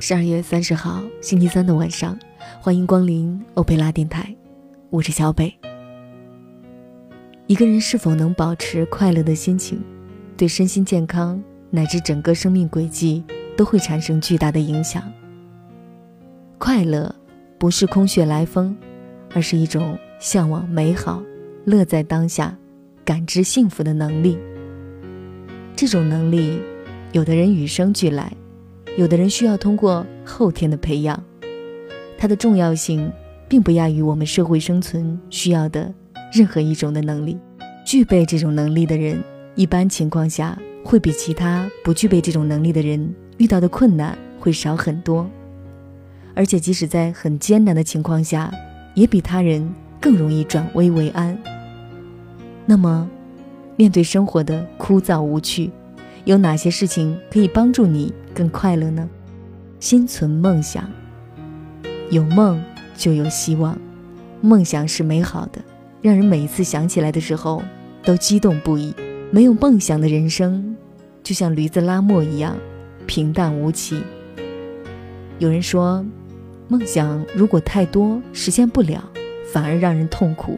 十二月三十号，星期三的晚上，欢迎光临欧佩拉电台，我是小北。一个人是否能保持快乐的心情，对身心健康乃至整个生命轨迹都会产生巨大的影响。快乐不是空穴来风，而是一种向往美好、乐在当下、感知幸福的能力。这种能力，有的人与生俱来。有的人需要通过后天的培养，它的重要性并不亚于我们社会生存需要的任何一种的能力。具备这种能力的人，一般情况下会比其他不具备这种能力的人遇到的困难会少很多，而且即使在很艰难的情况下，也比他人更容易转危为安。那么，面对生活的枯燥无趣，有哪些事情可以帮助你？更快乐呢？心存梦想，有梦就有希望。梦想是美好的，让人每一次想起来的时候都激动不已。没有梦想的人生，就像驴子拉磨一样平淡无奇。有人说，梦想如果太多，实现不了，反而让人痛苦。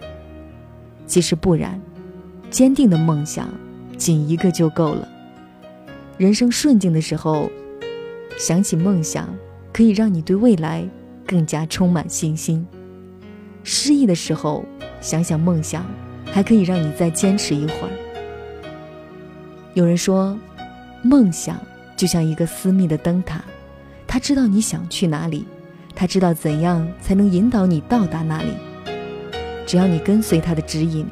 其实不然，坚定的梦想，仅一个就够了。人生顺境的时候。想起梦想，可以让你对未来更加充满信心；失意的时候，想想梦想，还可以让你再坚持一会儿。有人说，梦想就像一个私密的灯塔，他知道你想去哪里，他知道怎样才能引导你到达那里。只要你跟随他的指引，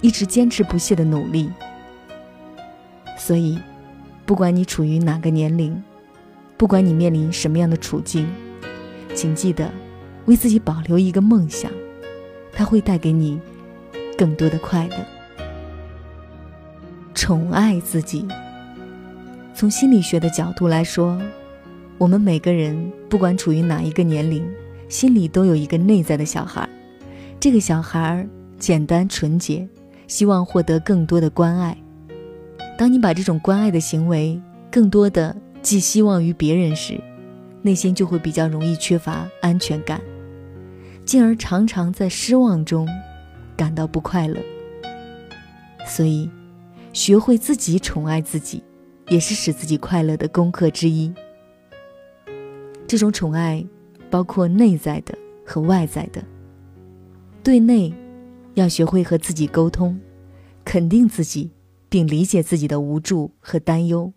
一直坚持不懈的努力。所以，不管你处于哪个年龄。不管你面临什么样的处境，请记得为自己保留一个梦想，它会带给你更多的快乐。宠爱自己。从心理学的角度来说，我们每个人不管处于哪一个年龄，心里都有一个内在的小孩。这个小孩简单纯洁，希望获得更多的关爱。当你把这种关爱的行为更多的。寄希望于别人时，内心就会比较容易缺乏安全感，进而常常在失望中感到不快乐。所以，学会自己宠爱自己，也是使自己快乐的功课之一。这种宠爱包括内在的和外在的。对内，要学会和自己沟通，肯定自己，并理解自己的无助和担忧。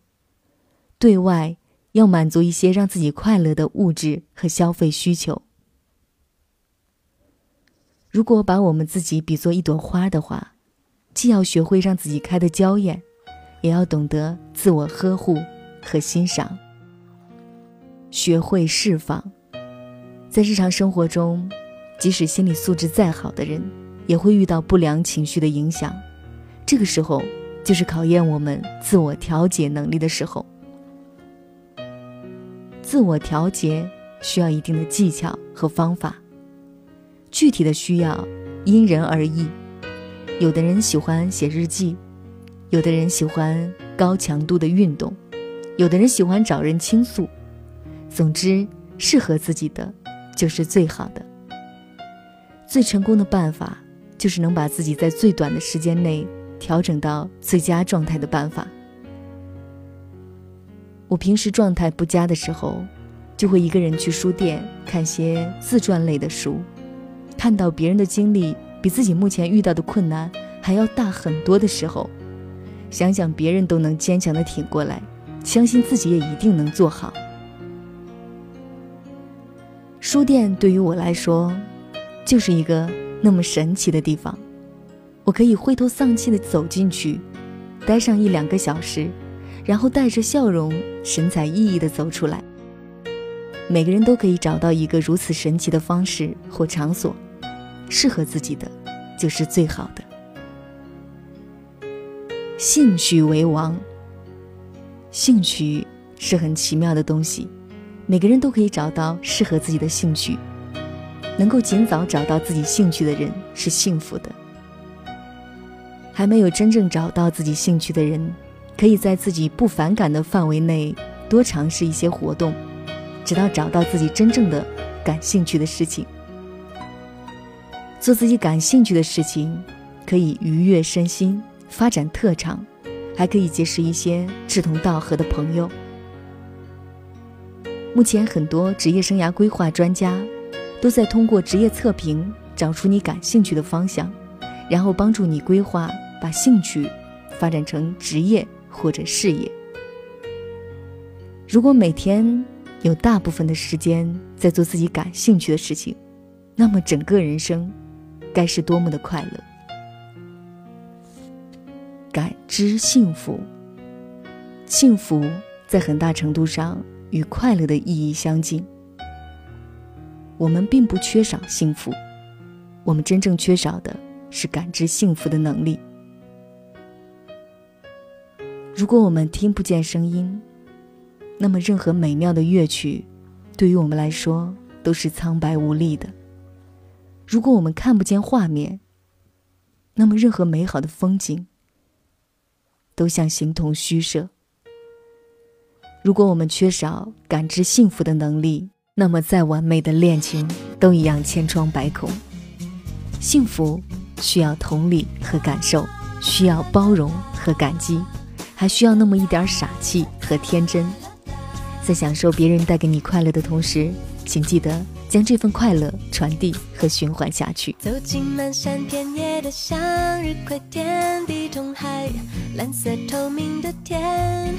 对外要满足一些让自己快乐的物质和消费需求。如果把我们自己比作一朵花的话，既要学会让自己开得娇艳，也要懂得自我呵护和欣赏。学会释放，在日常生活中，即使心理素质再好的人，也会遇到不良情绪的影响。这个时候，就是考验我们自我调节能力的时候。自我调节需要一定的技巧和方法，具体的需要因人而异。有的人喜欢写日记，有的人喜欢高强度的运动，有的人喜欢找人倾诉。总之，适合自己的就是最好的。最成功的办法就是能把自己在最短的时间内调整到最佳状态的办法。我平时状态不佳的时候，就会一个人去书店看些自传类的书，看到别人的经历比自己目前遇到的困难还要大很多的时候，想想别人都能坚强的挺过来，相信自己也一定能做好。书店对于我来说，就是一个那么神奇的地方，我可以灰头丧气的走进去，待上一两个小时。然后带着笑容、神采奕奕地走出来。每个人都可以找到一个如此神奇的方式或场所，适合自己的就是最好的。兴趣为王。兴趣是很奇妙的东西，每个人都可以找到适合自己的兴趣。能够尽早找到自己兴趣的人是幸福的。还没有真正找到自己兴趣的人。可以在自己不反感的范围内多尝试一些活动，直到找到自己真正的感兴趣的事情。做自己感兴趣的事情，可以愉悦身心，发展特长，还可以结识一些志同道合的朋友。目前，很多职业生涯规划专家都在通过职业测评找出你感兴趣的方向，然后帮助你规划，把兴趣发展成职业或者事业。如果每天有大部分的时间在做自己感兴趣的事情，那么整个人生该是多么的快乐！感知幸福，幸福在很大程度上与快乐的意义相近。我们并不缺少幸福，我们真正缺少的是感知幸福的能力。如果我们听不见声音，那么，任何美妙的乐曲，对于我们来说都是苍白无力的。如果我们看不见画面，那么任何美好的风景，都像形同虚设。如果我们缺少感知幸福的能力，那么再完美的恋情都一样千疮百孔。幸福需要同理和感受，需要包容和感激，还需要那么一点傻气和天真。在享受别人带给你快乐的同时，请记得将这份快乐传递和循环下去。走进漫山遍野的向日葵天地中海，蓝色透明的天，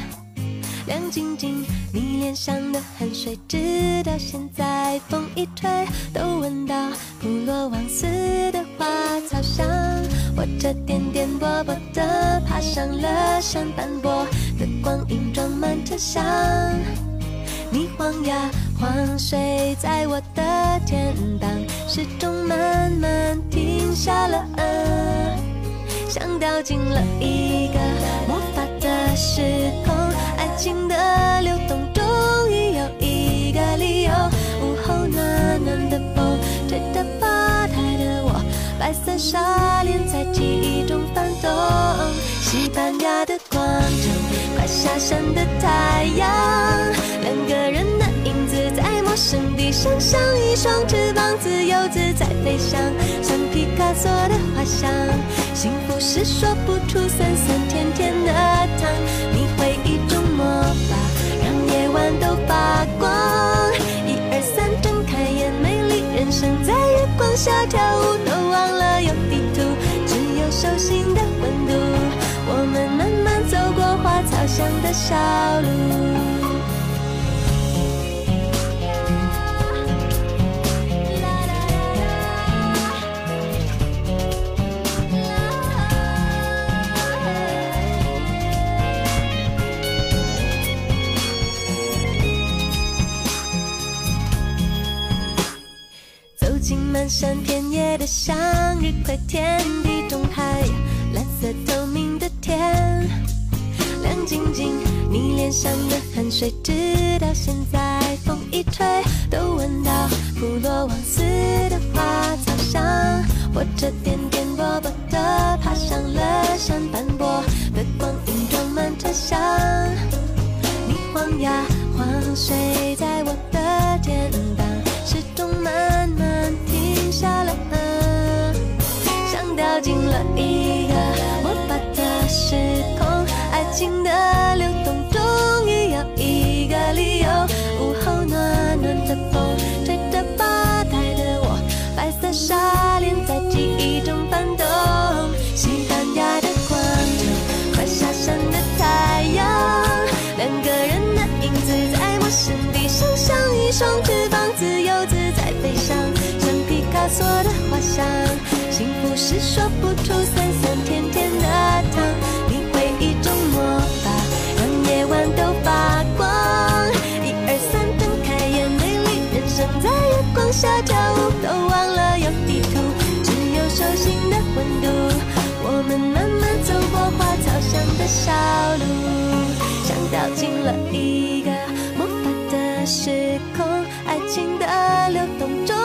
亮晶晶。你脸上的汗水，直到现在风一吹都闻到普罗旺斯的花草香。我这颠颠簸簸的爬上了山斑驳的光影，装满车厢。你晃呀晃，睡在我的肩膀，时钟慢慢停下了，啊像掉进了一个魔法的时空，山的太阳。两个人的影子在陌生地上，像一双翅膀，自由自在飞翔，像皮卡索的画像。幸福是说不出酸酸甜甜的糖，你会一种魔法，让夜晚都发光。一二三，睁开眼，美丽人生在月光下跳舞，都忘了有地图，只有手心的温度。我们花草香的小路。水，直到现在风一吹都闻到普罗旺斯的花草香。火车颠颠簸簸的爬上了山斑驳的光影，装满车厢。你晃呀晃，睡在我的肩膀，时钟慢慢停下了，像掉进了一个魔法的时空，爱情的流想。幸福是说不出酸酸甜甜的糖，你会一种魔法，让夜晚都发光。一二三，睁开眼，美丽人生在月光下跳舞，都忘了有地图，只有手心的温度。我们慢慢走过花草香的小路，像掉进了一个魔法的时空，爱情的流动中